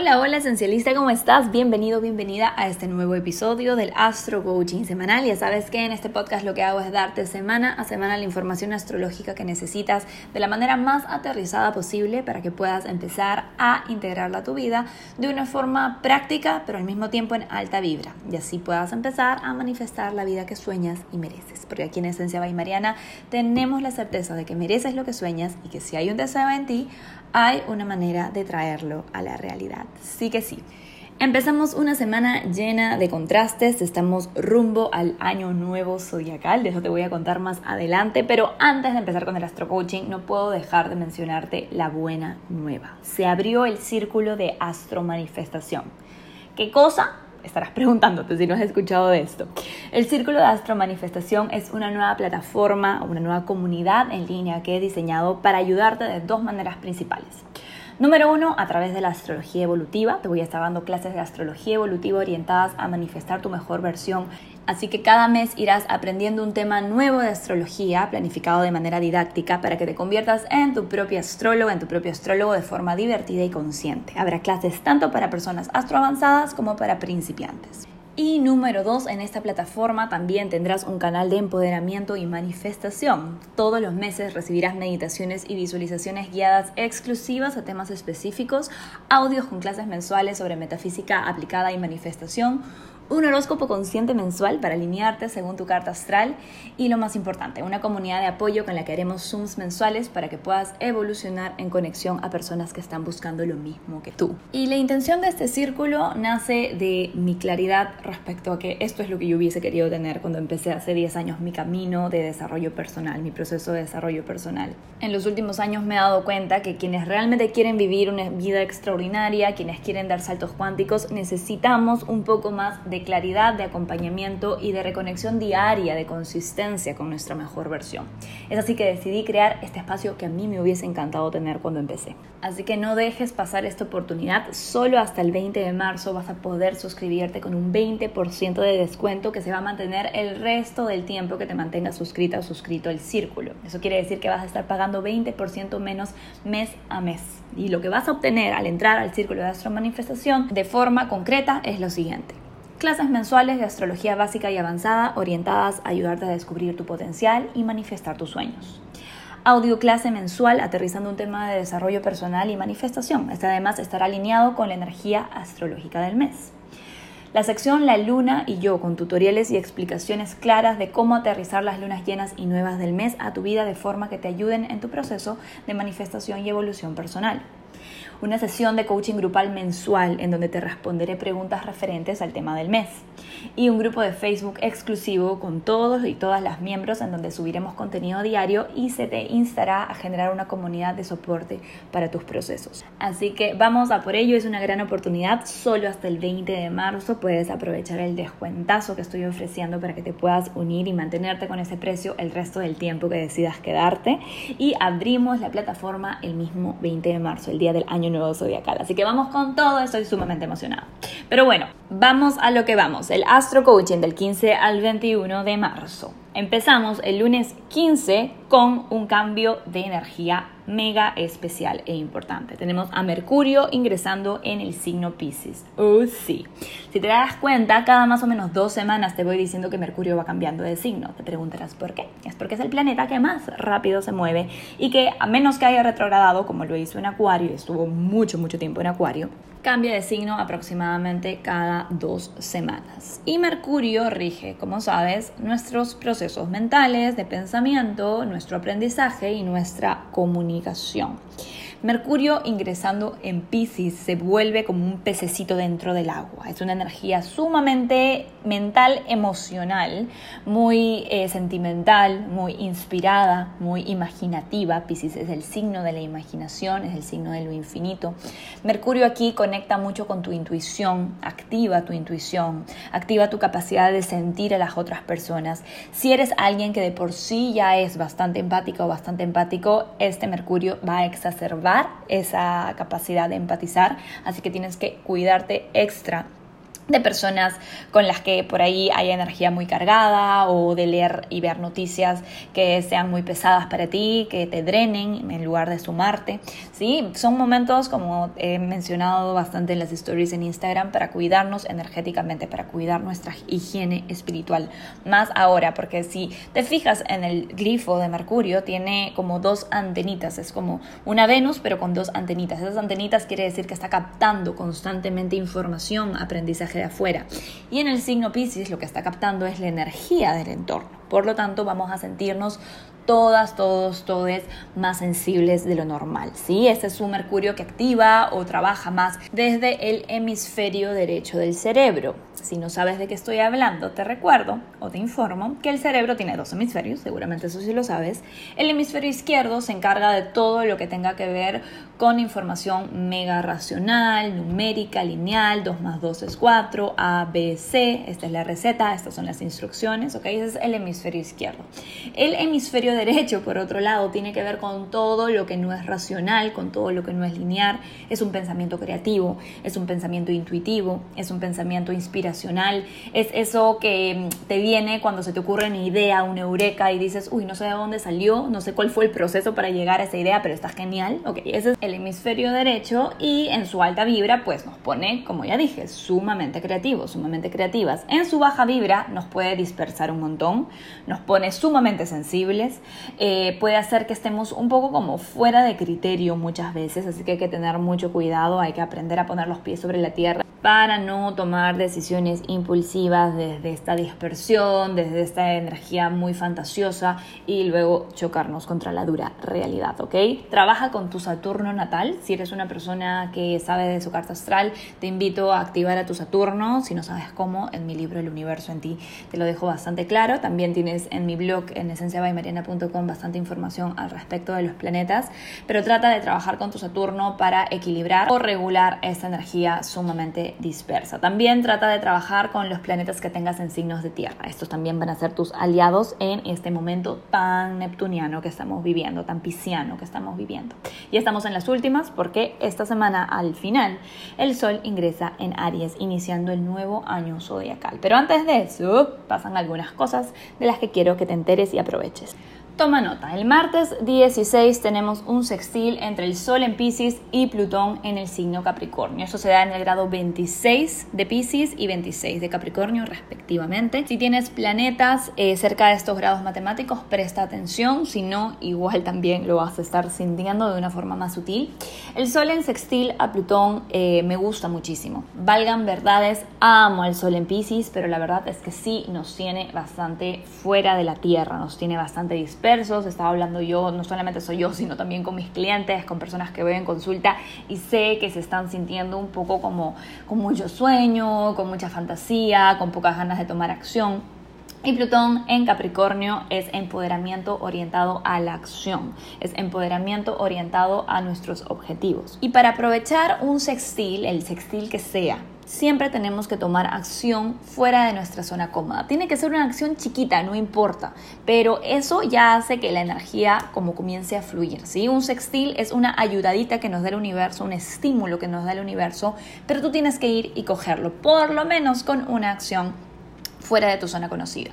Hola, hola esencialista, ¿cómo estás? Bienvenido, bienvenida a este nuevo episodio del Astro Coaching Semanal. Ya sabes que en este podcast lo que hago es darte semana a semana la información astrológica que necesitas de la manera más aterrizada posible para que puedas empezar a integrarla a tu vida de una forma práctica, pero al mismo tiempo en alta vibra. Y así puedas empezar a manifestar la vida que sueñas y mereces. Porque aquí en Esencia by Mariana tenemos la certeza de que mereces lo que sueñas y que si hay un deseo en ti, hay una manera de traerlo a la realidad. Sí que sí. Empezamos una semana llena de contrastes, estamos rumbo al año nuevo zodiacal, de eso te voy a contar más adelante, pero antes de empezar con el astro coaching no puedo dejar de mencionarte la buena nueva. Se abrió el círculo de astro manifestación. ¿Qué cosa? Estarás preguntándote si no has escuchado de esto. El Círculo de Astro Manifestación es una nueva plataforma, una nueva comunidad en línea que he diseñado para ayudarte de dos maneras principales. Número uno, a través de la astrología evolutiva. Te voy a estar dando clases de astrología evolutiva orientadas a manifestar tu mejor versión. Así que cada mes irás aprendiendo un tema nuevo de astrología, planificado de manera didáctica, para que te conviertas en tu propio astrólogo, en tu propio astrólogo de forma divertida y consciente. Habrá clases tanto para personas astroavanzadas como para principiantes. Y número dos, en esta plataforma también tendrás un canal de empoderamiento y manifestación. Todos los meses recibirás meditaciones y visualizaciones guiadas exclusivas a temas específicos, audios con clases mensuales sobre metafísica aplicada y manifestación, un horóscopo consciente mensual para alinearte según tu carta astral y lo más importante, una comunidad de apoyo con la que haremos Zooms mensuales para que puedas evolucionar en conexión a personas que están buscando lo mismo que tú. Y la intención de este círculo nace de mi claridad respecto a que esto es lo que yo hubiese querido tener cuando empecé hace 10 años mi camino de desarrollo personal, mi proceso de desarrollo personal. En los últimos años me he dado cuenta que quienes realmente quieren vivir una vida extraordinaria, quienes quieren dar saltos cuánticos, necesitamos un poco más de claridad, de acompañamiento y de reconexión diaria, de consistencia con nuestra mejor versión. Es así que decidí crear este espacio que a mí me hubiese encantado tener cuando empecé. Así que no dejes pasar esta oportunidad, solo hasta el 20 de marzo vas a poder suscribirte con un 20% de descuento que se va a mantener el resto del tiempo que te mantengas suscrita o suscrito al círculo. Eso quiere decir que vas a estar pagando 20% menos mes a mes. Y lo que vas a obtener al entrar al círculo de Astro Manifestación de forma concreta es lo siguiente clases mensuales de astrología básica y avanzada orientadas a ayudarte a descubrir tu potencial y manifestar tus sueños. Audio clase mensual aterrizando un tema de desarrollo personal y manifestación. Este además estará alineado con la energía astrológica del mes. La sección La Luna y yo con tutoriales y explicaciones claras de cómo aterrizar las lunas llenas y nuevas del mes a tu vida de forma que te ayuden en tu proceso de manifestación y evolución personal una sesión de coaching grupal mensual en donde te responderé preguntas referentes al tema del mes. Y un grupo de Facebook exclusivo con todos y todas las miembros en donde subiremos contenido diario y se te instará a generar una comunidad de soporte para tus procesos. Así que vamos a por ello, es una gran oportunidad, solo hasta el 20 de marzo puedes aprovechar el descuentazo que estoy ofreciendo para que te puedas unir y mantenerte con ese precio el resto del tiempo que decidas quedarte. Y abrimos la plataforma el mismo 20 de marzo, el día del año nuevo zodiacal. Así que vamos con todo, estoy sumamente emocionada. Pero bueno, vamos a lo que vamos, el Astro Coaching del 15 al 21 de marzo. Empezamos el lunes 15 con un cambio de energía mega especial e importante. Tenemos a Mercurio ingresando en el signo Pisces. Oh, sí. Si te das cuenta, cada más o menos dos semanas te voy diciendo que Mercurio va cambiando de signo. Te preguntarás por qué. Es porque es el planeta que más rápido se mueve y que a menos que haya retrogradado, como lo hizo en Acuario, estuvo mucho, mucho tiempo en Acuario, cambia de signo aproximadamente cada dos semanas. Y Mercurio rige, como sabes, nuestros procesos mentales, de pensamiento, nuestro aprendizaje y nuestra comunicación. Mercurio ingresando en Pisces se vuelve como un pececito dentro del agua. Es una energía sumamente mental, emocional, muy eh, sentimental, muy inspirada, muy imaginativa. Pisces es el signo de la imaginación, es el signo de lo infinito. Mercurio aquí conecta mucho con tu intuición, activa tu intuición, activa tu capacidad de sentir a las otras personas. Si eres alguien que de por sí ya es bastante empático o bastante empático, este Mercurio va a exacerbar esa capacidad de empatizar, así que tienes que cuidarte extra de personas con las que por ahí hay energía muy cargada o de leer y ver noticias que sean muy pesadas para ti, que te drenen en lugar de sumarte. Sí, son momentos como he mencionado bastante en las stories en Instagram para cuidarnos energéticamente, para cuidar nuestra higiene espiritual. Más ahora, porque si te fijas en el glifo de Mercurio, tiene como dos antenitas, es como una Venus pero con dos antenitas. Esas antenitas quiere decir que está captando constantemente información, aprendizaje de afuera. Y en el signo Pisces lo que está captando es la energía del entorno. Por lo tanto, vamos a sentirnos todas, todos, todes más sensibles de lo normal. ¿sí? Este es un Mercurio que activa o trabaja más desde el hemisferio derecho del cerebro. Si no sabes de qué estoy hablando, te recuerdo o te informo que el cerebro tiene dos hemisferios, seguramente eso sí lo sabes. El hemisferio izquierdo se encarga de todo lo que tenga que ver con información mega racional, numérica, lineal, 2 más 2 es 4, A, B, C, esta es la receta, estas son las instrucciones, ¿ok? Ese es el hemisferio izquierdo. El hemisferio derecho, por otro lado, tiene que ver con todo lo que no es racional, con todo lo que no es lineal, es un pensamiento creativo, es un pensamiento intuitivo, es un pensamiento es eso que mm, te viene cuando se te ocurre una idea, una eureka y dices, uy, no sé de dónde salió, no sé cuál fue el proceso para llegar a esa idea, pero está genial, ok, ese es el hemisferio derecho y en su alta vibra pues nos pone, como ya dije, sumamente creativos, sumamente creativas. En su baja vibra nos puede dispersar un montón, nos pone sumamente sensibles, eh, puede hacer que estemos un poco como fuera de criterio muchas veces, así que hay que tener mucho cuidado, hay que aprender a poner los pies sobre la tierra para no tomar decisiones impulsivas desde esta dispersión, desde esta energía muy fantasiosa y luego chocarnos contra la dura realidad, ¿ok? Trabaja con tu Saturno natal, si eres una persona que sabe de su carta astral, te invito a activar a tu Saturno, si no sabes cómo, en mi libro El universo en ti te lo dejo bastante claro, también tienes en mi blog en esenciabaymariana.com bastante información al respecto de los planetas, pero trata de trabajar con tu Saturno para equilibrar o regular esta energía sumamente dispersa. También trata de trabajar con los planetas que tengas en signos de tierra. Estos también van a ser tus aliados en este momento tan neptuniano que estamos viviendo, tan pisciano que estamos viviendo. Y estamos en las últimas porque esta semana al final el Sol ingresa en Aries, iniciando el nuevo año zodiacal. Pero antes de eso pasan algunas cosas de las que quiero que te enteres y aproveches. Toma nota, el martes 16 tenemos un sextil entre el Sol en Pisces y Plutón en el signo Capricornio. Eso se da en el grado 26 de Pisces y 26 de Capricornio respectivamente. Si tienes planetas eh, cerca de estos grados matemáticos, presta atención, si no, igual también lo vas a estar sintiendo de una forma más sutil. El Sol en sextil a Plutón eh, me gusta muchísimo. Valgan verdades, amo al Sol en Pisces, pero la verdad es que sí nos tiene bastante fuera de la Tierra, nos tiene bastante dispersos estaba hablando yo, no solamente soy yo, sino también con mis clientes, con personas que veo en consulta y sé que se están sintiendo un poco como con mucho sueño, con mucha fantasía, con pocas ganas de tomar acción. Y Plutón en Capricornio es empoderamiento orientado a la acción, es empoderamiento orientado a nuestros objetivos. Y para aprovechar un sextil, el sextil que sea, siempre tenemos que tomar acción fuera de nuestra zona cómoda. Tiene que ser una acción chiquita, no importa, pero eso ya hace que la energía como comience a fluir, ¿sí? Un sextil es una ayudadita que nos da el universo, un estímulo que nos da el universo, pero tú tienes que ir y cogerlo, por lo menos con una acción fuera de tu zona conocida.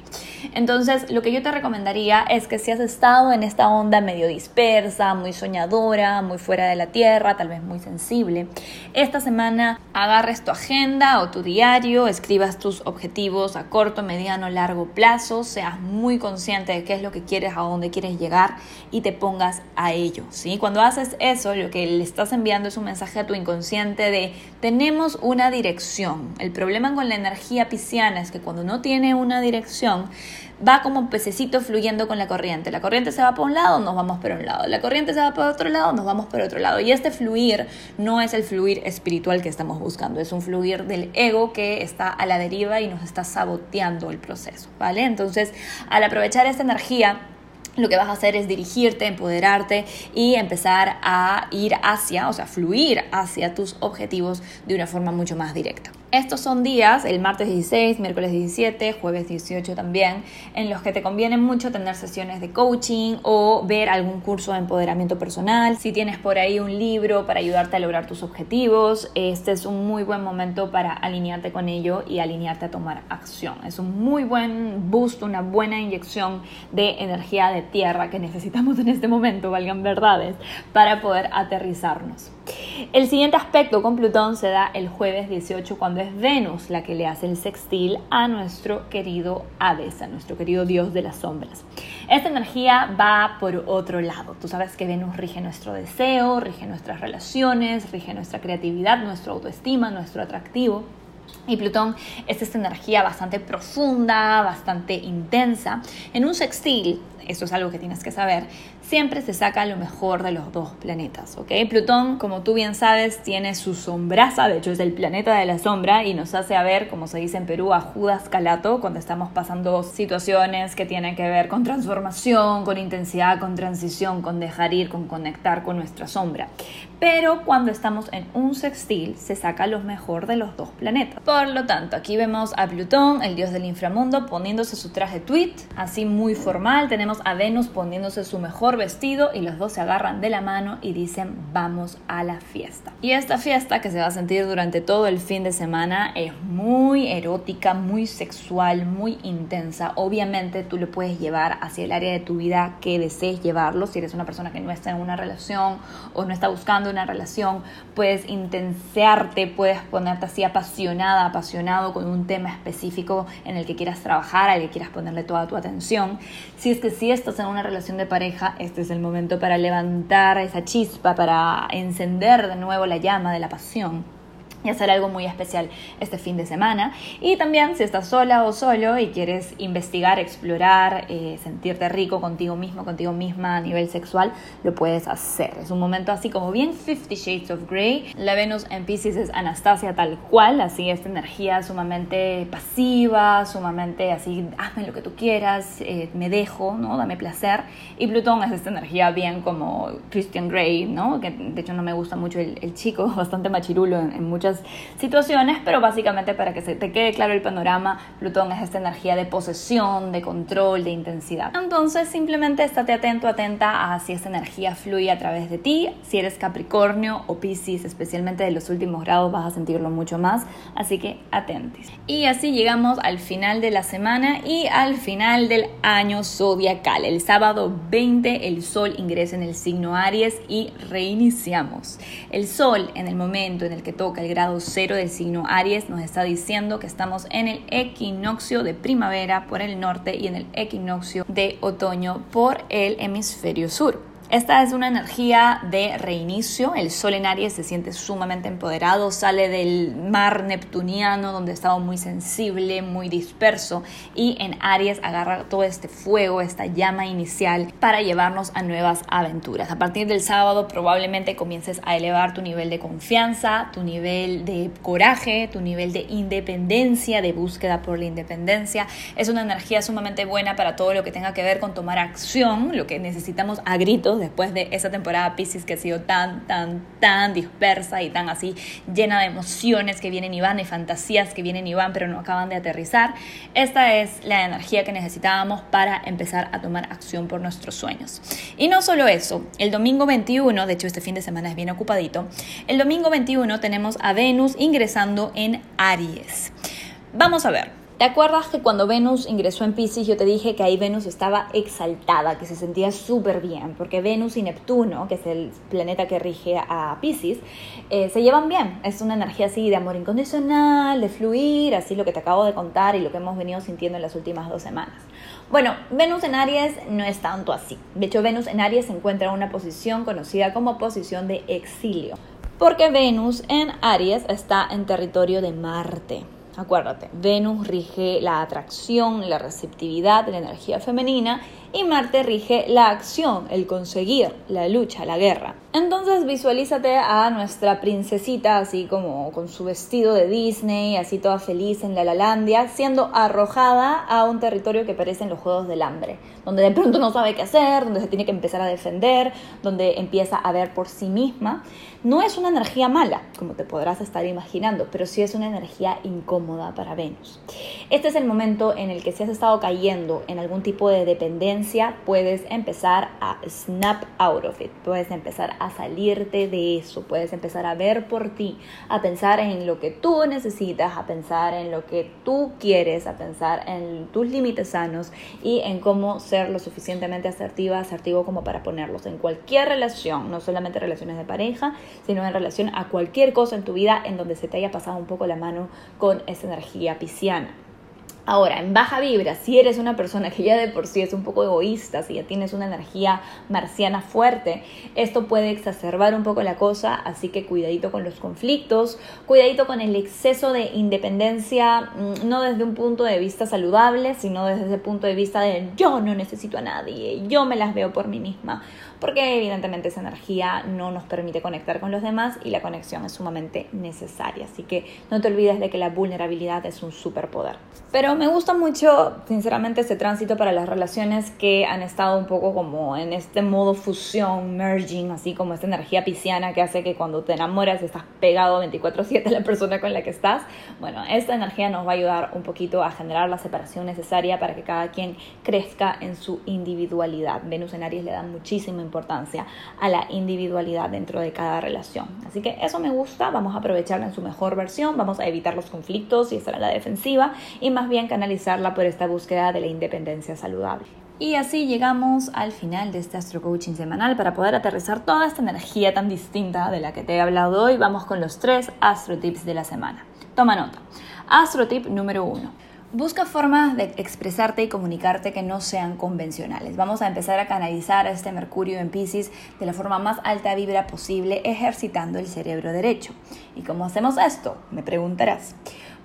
Entonces, lo que yo te recomendaría es que si has estado en esta onda medio dispersa, muy soñadora, muy fuera de la tierra, tal vez muy sensible, esta semana agarres tu agenda o tu diario, escribas tus objetivos a corto, mediano, largo plazo, seas muy consciente de qué es lo que quieres, a dónde quieres llegar y te pongas a ello, ¿sí? Cuando haces eso, lo que le estás enviando es un mensaje a tu inconsciente de tenemos una dirección. El problema con la energía pisciana es que cuando no tiene una dirección, va como pececito fluyendo con la corriente. La corriente se va por un lado, nos vamos por un lado. La corriente se va por otro lado, nos vamos por otro lado. Y este fluir no es el fluir espiritual que estamos buscando, es un fluir del ego que está a la deriva y nos está saboteando el proceso, ¿vale? Entonces, al aprovechar esta energía, lo que vas a hacer es dirigirte, empoderarte y empezar a ir hacia, o sea, fluir hacia tus objetivos de una forma mucho más directa. Estos son días, el martes 16, miércoles 17, jueves 18 también, en los que te conviene mucho tener sesiones de coaching o ver algún curso de empoderamiento personal. Si tienes por ahí un libro para ayudarte a lograr tus objetivos, este es un muy buen momento para alinearte con ello y alinearte a tomar acción. Es un muy buen boost, una buena inyección de energía de tierra que necesitamos en este momento, valgan verdades, para poder aterrizarnos. El siguiente aspecto con Plutón se da el jueves 18 cuando es Venus la que le hace el sextil a nuestro querido Hades, a nuestro querido dios de las sombras. Esta energía va por otro lado. Tú sabes que Venus rige nuestro deseo, rige nuestras relaciones, rige nuestra creatividad, nuestra autoestima, nuestro atractivo. Y Plutón es esta energía bastante profunda, bastante intensa. En un sextil, esto es algo que tienes que saber, siempre se saca lo mejor de los dos planetas, ¿ok? Plutón, como tú bien sabes, tiene su sombraza, de hecho es el planeta de la sombra y nos hace a ver, como se dice en Perú, a Judas Calato cuando estamos pasando situaciones que tienen que ver con transformación, con intensidad, con transición, con dejar ir, con conectar con nuestra sombra. Pero cuando estamos en un sextil, se saca lo mejor de los dos planetas. Por lo tanto, aquí vemos a Plutón, el dios del inframundo, poniéndose su traje tweet, así muy formal. Tenemos a Venus poniéndose su mejor vestido y los dos se agarran de la mano y dicen vamos a la fiesta. Y esta fiesta que se va a sentir durante todo el fin de semana es muy erótica, muy sexual, muy intensa. Obviamente tú lo puedes llevar hacia el área de tu vida que desees llevarlo. Si eres una persona que no está en una relación o no está buscando una relación, puedes intensearte, puedes ponerte así apasionada, apasionado con un tema específico en el que quieras trabajar, al que quieras ponerle toda tu atención. Si es que si estás en una relación de pareja, este es el momento para levantar esa chispa, para encender de nuevo la llama de la pasión y hacer algo muy especial este fin de semana. Y también si estás sola o solo y quieres investigar, explorar, eh, sentirte rico contigo mismo, contigo misma a nivel sexual, lo puedes hacer. Es un momento así como bien Fifty Shades of Grey. La Venus en Pisces es Anastasia tal cual, así esta energía sumamente pasiva, sumamente así, hazme lo que tú quieras, eh, me dejo, ¿no? Dame placer. Y Plutón es esta energía bien como Christian Grey, ¿no? Que de hecho no me gusta mucho el, chico, bastante machirulo en muchas situaciones, pero básicamente para que se te quede claro el panorama, Plutón es esta energía de posesión, de control, de intensidad. Entonces simplemente estate atento, atenta a si esta energía fluye a través de ti. Si eres Capricornio o Piscis, especialmente de los últimos grados, vas a sentirlo mucho más, así que atentis. Y así llegamos al final de la semana y al final del año zodiacal. El sábado 20 el Sol ingresa en el signo Aries y reiniciamos. El Sol en el momento en el que toca el grado cero del signo Aries nos está diciendo que estamos en el equinoccio de primavera por el norte y en el equinoccio de otoño por el hemisferio sur. Esta es una energía de reinicio. El Sol en Aries se siente sumamente empoderado, sale del mar neptuniano donde estaba muy sensible, muy disperso y en Aries agarra todo este fuego, esta llama inicial para llevarnos a nuevas aventuras. A partir del sábado probablemente comiences a elevar tu nivel de confianza, tu nivel de coraje, tu nivel de independencia, de búsqueda por la independencia. Es una energía sumamente buena para todo lo que tenga que ver con tomar acción, lo que necesitamos a gritos después de esa temporada Pisces que ha sido tan, tan, tan dispersa y tan así llena de emociones que vienen y van, de fantasías que vienen y van, pero no acaban de aterrizar. Esta es la energía que necesitábamos para empezar a tomar acción por nuestros sueños. Y no solo eso, el domingo 21, de hecho este fin de semana es bien ocupadito, el domingo 21 tenemos a Venus ingresando en Aries. Vamos a ver. ¿Te acuerdas que cuando Venus ingresó en Pisces yo te dije que ahí Venus estaba exaltada, que se sentía súper bien? Porque Venus y Neptuno, que es el planeta que rige a Pisces, eh, se llevan bien. Es una energía así de amor incondicional, de fluir, así lo que te acabo de contar y lo que hemos venido sintiendo en las últimas dos semanas. Bueno, Venus en Aries no es tanto así. De hecho, Venus en Aries se encuentra en una posición conocida como posición de exilio. Porque Venus en Aries está en territorio de Marte. Acuérdate, Venus rige la atracción, la receptividad, la energía femenina y Marte rige la acción, el conseguir, la lucha, la guerra. Entonces visualízate a nuestra princesita así como con su vestido de Disney, así toda feliz en la Lalandia, siendo arrojada a un territorio que parecen los Juegos del Hambre, donde de pronto no sabe qué hacer, donde se tiene que empezar a defender, donde empieza a ver por sí misma. No es una energía mala, como te podrás estar imaginando, pero sí es una energía incómoda para Venus. Este es el momento en el que si has estado cayendo en algún tipo de dependencia, puedes empezar a snap out of it, puedes empezar a salirte de eso, puedes empezar a ver por ti, a pensar en lo que tú necesitas, a pensar en lo que tú quieres, a pensar en tus límites sanos y en cómo ser lo suficientemente asertiva, asertivo como para ponerlos en cualquier relación, no solamente relaciones de pareja, sino en relación a cualquier cosa en tu vida en donde se te haya pasado un poco la mano con esa energía pisciana. Ahora, en baja vibra, si eres una persona que ya de por sí es un poco egoísta, si ya tienes una energía marciana fuerte, esto puede exacerbar un poco la cosa, así que cuidadito con los conflictos, cuidadito con el exceso de independencia, mm, no desde un punto de vista saludable, sino desde ese punto de vista de yo no necesito a nadie, yo me las veo por mí misma porque evidentemente esa energía no nos permite conectar con los demás y la conexión es sumamente necesaria. Así que no te olvides de que la vulnerabilidad es un superpoder. Pero me gusta mucho, sinceramente, este tránsito para las relaciones que han estado un poco como en este modo fusión, merging, así como esta energía pisciana que hace que cuando te enamoras estás pegado 24/7 a la persona con la que estás. Bueno, esta energía nos va a ayudar un poquito a generar la separación necesaria para que cada quien crezca en su individualidad. Venus en Aries le da muchísima importancia a la individualidad dentro de cada relación. Así que eso me gusta, vamos a aprovecharla en su mejor versión, vamos a evitar los conflictos y estar en la defensiva y más bien canalizarla por esta búsqueda de la independencia saludable. Y así llegamos al final de este Astro Coaching semanal para poder aterrizar toda esta energía tan distinta de la que te he hablado hoy. Vamos con los tres Astro Tips de la semana. Toma nota. Astro Tip número uno Busca formas de expresarte y comunicarte que no sean convencionales. Vamos a empezar a canalizar a este Mercurio en Pisces de la forma más alta vibra posible, ejercitando el cerebro derecho. ¿Y cómo hacemos esto? Me preguntarás.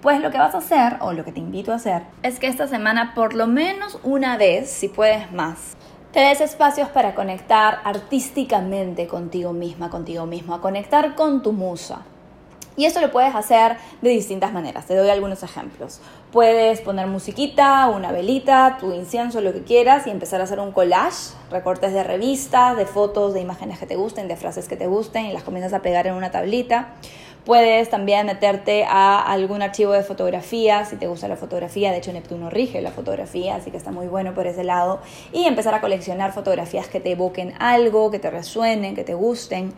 Pues lo que vas a hacer, o lo que te invito a hacer, es que esta semana por lo menos una vez, si puedes más, te des espacios para conectar artísticamente contigo misma, contigo mismo, a conectar con tu musa. Y eso lo puedes hacer de distintas maneras. Te doy algunos ejemplos. Puedes poner musiquita, una velita, tu incienso, lo que quieras y empezar a hacer un collage, recortes de revistas, de fotos, de imágenes que te gusten, de frases que te gusten y las comienzas a pegar en una tablita. Puedes también meterte a algún archivo de fotografía, si te gusta la fotografía, de hecho Neptuno rige la fotografía, así que está muy bueno por ese lado, y empezar a coleccionar fotografías que te evoquen algo, que te resuenen, que te gusten.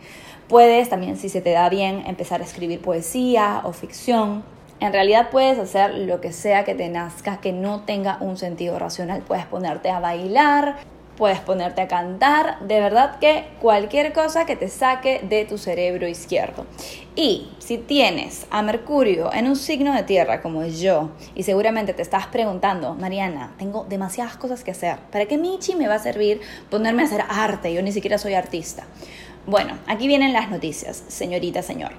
Puedes también, si se te da bien, empezar a escribir poesía o ficción. En realidad puedes hacer lo que sea que te nazca, que no tenga un sentido racional. Puedes ponerte a bailar, puedes ponerte a cantar, de verdad que cualquier cosa que te saque de tu cerebro izquierdo. Y si tienes a Mercurio en un signo de tierra como yo, y seguramente te estás preguntando, Mariana, tengo demasiadas cosas que hacer, ¿para qué Michi me va a servir ponerme a hacer arte? Yo ni siquiera soy artista. Bueno, aquí vienen las noticias, señorita, señor.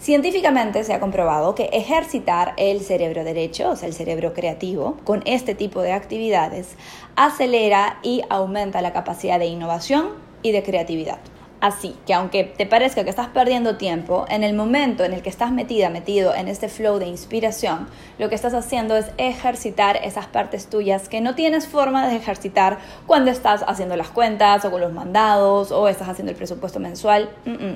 Científicamente se ha comprobado que ejercitar el cerebro derecho, o sea, el cerebro creativo, con este tipo de actividades, acelera y aumenta la capacidad de innovación y de creatividad. Así que aunque te parezca que estás perdiendo tiempo, en el momento en el que estás metida, metido en este flow de inspiración, lo que estás haciendo es ejercitar esas partes tuyas que no tienes forma de ejercitar cuando estás haciendo las cuentas o con los mandados o estás haciendo el presupuesto mensual.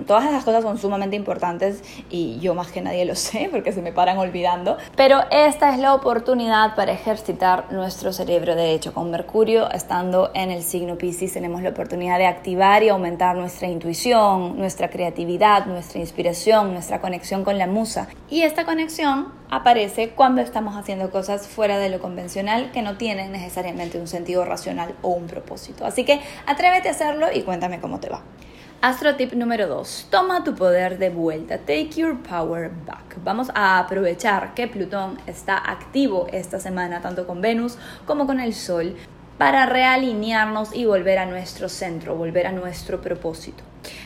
Todas esas cosas son sumamente importantes y yo más que nadie lo sé porque se me paran olvidando. Pero esta es la oportunidad para ejercitar nuestro cerebro derecho. Con Mercurio estando en el signo Pisces tenemos la oportunidad de activar y aumentar nuestra intuición, nuestra creatividad, nuestra inspiración, nuestra conexión con la musa. Y esta conexión aparece cuando estamos haciendo cosas fuera de lo convencional que no tienen necesariamente un sentido racional o un propósito. Así que atrévete a hacerlo y cuéntame cómo te va. Astro tip número 2. Toma tu poder de vuelta. Take your power back. Vamos a aprovechar que Plutón está activo esta semana, tanto con Venus como con el Sol, para realinearnos y volver a nuestro centro, volver a nuestro propósito.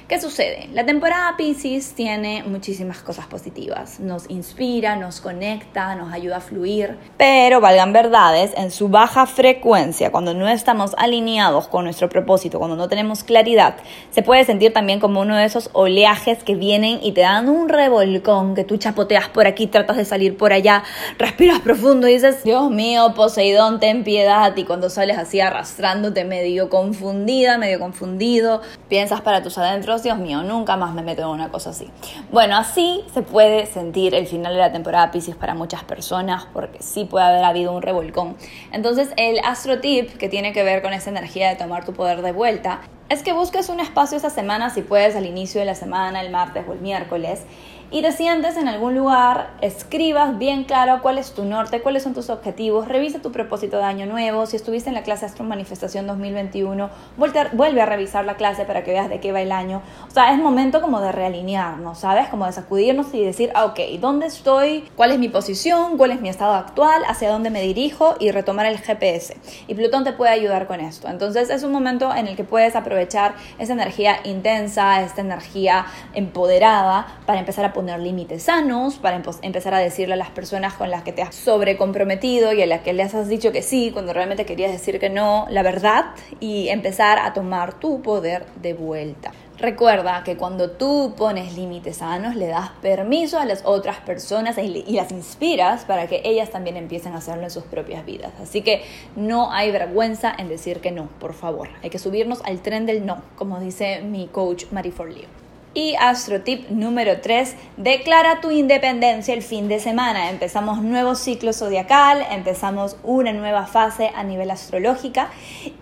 ¿Qué sucede? La temporada Pisces tiene muchísimas cosas positivas. Nos inspira, nos conecta, nos ayuda a fluir. Pero, valgan verdades, en su baja frecuencia, cuando no estamos alineados con nuestro propósito, cuando no tenemos claridad, se puede sentir también como uno de esos oleajes que vienen y te dan un revolcón, que tú chapoteas por aquí, tratas de salir por allá, respiras profundo y dices, Dios mío, Poseidón, ten piedad. Y cuando sales así arrastrándote medio confundida, medio confundido, piensas para tus adentros Dios mío, nunca más me meto en una cosa así. Bueno, así se puede sentir el final de la temporada Pisces para muchas personas, porque sí puede haber habido un revolcón. Entonces, el astro tip que tiene que ver con esa energía de tomar tu poder de vuelta es que busques un espacio esa semana, si puedes, al inicio de la semana, el martes o el miércoles, y te sientes en algún lugar, escribas bien claro cuál es tu norte, cuáles son tus objetivos, revisa tu propósito de año nuevo, si estuviste en la clase Astro Manifestación 2021, vuelve a revisar la clase para que veas de qué va el año. O sea, es momento como de realinearnos, ¿sabes? Como de sacudirnos y decir, ah, ok, ¿dónde estoy? ¿Cuál es mi posición? ¿Cuál es mi estado actual? ¿Hacia dónde me dirijo? Y retomar el GPS. Y Plutón te puede ayudar con esto. Entonces es un momento en el que puedes aprovechar esa energía intensa, esta energía empoderada para empezar a poner límites sanos, para empezar a decirle a las personas con las que te has sobrecomprometido y a las que les has dicho que sí cuando realmente querías decir que no, la verdad, y empezar a tomar tu poder de vuelta. Recuerda que cuando tú pones límites sanos, le das permiso a las otras personas y, las inspiras para que ellas también empiecen a hacerlo en sus propias vidas. Así que no hay vergüenza en decir que no, por favor. Hay que subirnos al tren del no, como dice mi coach Marie Forleo. Y astro tip número 3, declara tu independencia el fin de semana. Empezamos nuevo ciclo zodiacal, empezamos una nueva fase a nivel astrológica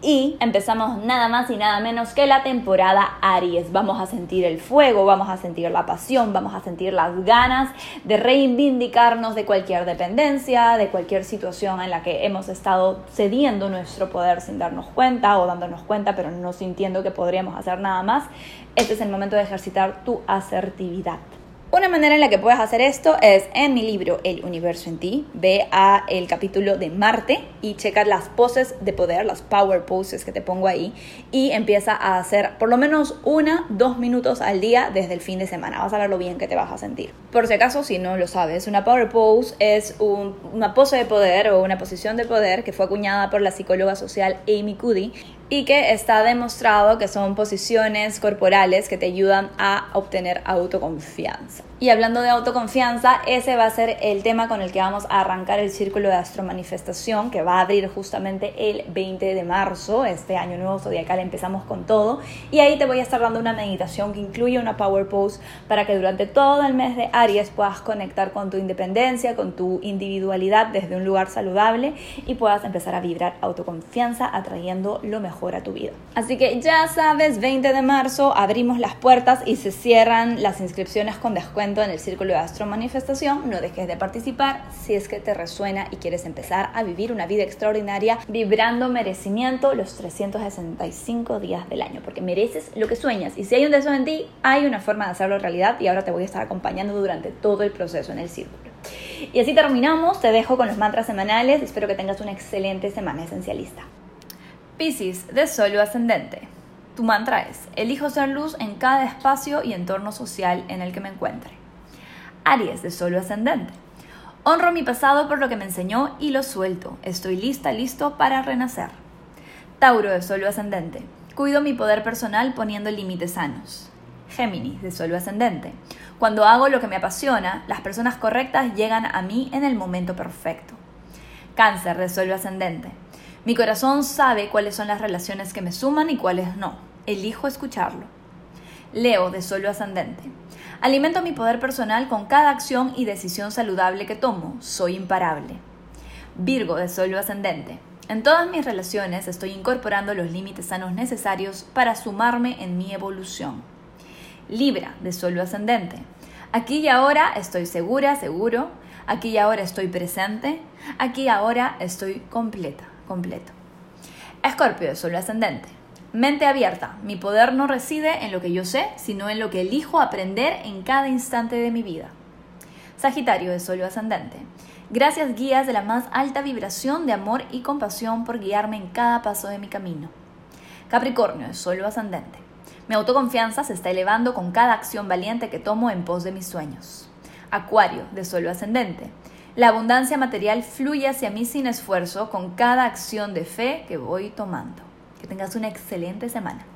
y empezamos nada más y nada menos que la temporada Aries. Vamos a sentir el fuego, vamos a sentir la pasión, vamos a sentir las ganas de reivindicarnos de cualquier dependencia, de cualquier situación en la que hemos estado cediendo nuestro poder sin darnos cuenta o dándonos cuenta pero no sintiendo que podríamos hacer nada más. Este es el momento de ejercitar tu asertividad. Una manera en la que puedes hacer esto es en mi libro El universo en ti. Ve a el capítulo de Marte y checa las poses de poder, las power poses que te pongo ahí y empieza a hacer por lo menos una, dos minutos al día desde el fin de semana. Vas a ver lo bien que te vas a sentir. Por si acaso, si no lo sabes, una power pose es una pose de poder o una posición de poder que fue acuñada por la psicóloga social Amy Cuddy y que está demostrado que son posiciones corporales que te ayudan a obtener autoconfianza. Y hablando de autoconfianza, ese va a ser el tema con el que vamos a arrancar el círculo de astromanifestación que va a abrir justamente el 20 de marzo, este año nuevo zodiacal empezamos con todo y ahí te voy a estar dando una meditación que incluye una power pose para que durante todo el mes de Aries puedas conectar con tu independencia, con tu individualidad desde un lugar saludable y puedas empezar a vibrar autoconfianza atrayendo lo mejor a tu vida. Así que ya sabes, 20 de marzo abrimos las puertas y se cierran las inscripciones con descuento en el Círculo de Astro Manifestación. No dejes de participar si es que te resuena y quieres empezar a vivir una vida extraordinaria vibrando merecimiento los 365 días del año, porque mereces lo que sueñas. Y si hay un deseo en ti, hay una forma de hacerlo realidad y ahora te voy a estar acompañando durante todo el proceso en el círculo. Y así terminamos, te dejo con los mantras semanales, espero que tengas una excelente semana esencialista. Piscis de Sol ascendente. Tu mantra es, elijo ser luz en cada espacio y entorno social en el que me encuentre. Aries de solo ascendente. Honro mi pasado por lo que me enseñó y lo suelto. Estoy lista, listo para renacer. Tauro de solo ascendente. Cuido mi poder personal poniendo límites sanos. Géminis de solo ascendente. Cuando hago lo que me apasiona, las personas correctas llegan a mí en el momento perfecto. Cáncer de solo ascendente. Mi corazón sabe cuáles son las relaciones que me suman y cuáles no. Elijo escucharlo. Leo de solo ascendente. Alimento mi poder personal con cada acción y decisión saludable que tomo. Soy imparable. Virgo de solo ascendente. En todas mis relaciones estoy incorporando los límites sanos necesarios para sumarme en mi evolución. Libra de solo ascendente. Aquí y ahora estoy segura, seguro. Aquí y ahora estoy presente. Aquí y ahora estoy completa completo. Escorpio de solo ascendente. Mente abierta. Mi poder no reside en lo que yo sé, sino en lo que elijo aprender en cada instante de mi vida. Sagitario de solo ascendente. Gracias guías de la más alta vibración de amor y compasión por guiarme en cada paso de mi camino. Capricornio de solo ascendente. Mi autoconfianza se está elevando con cada acción valiente que tomo en pos de mis sueños. Acuario, de suelo ascendente. La abundancia material fluye hacia mí sin esfuerzo con cada acción de fe que voy tomando. Que tengas una excelente semana.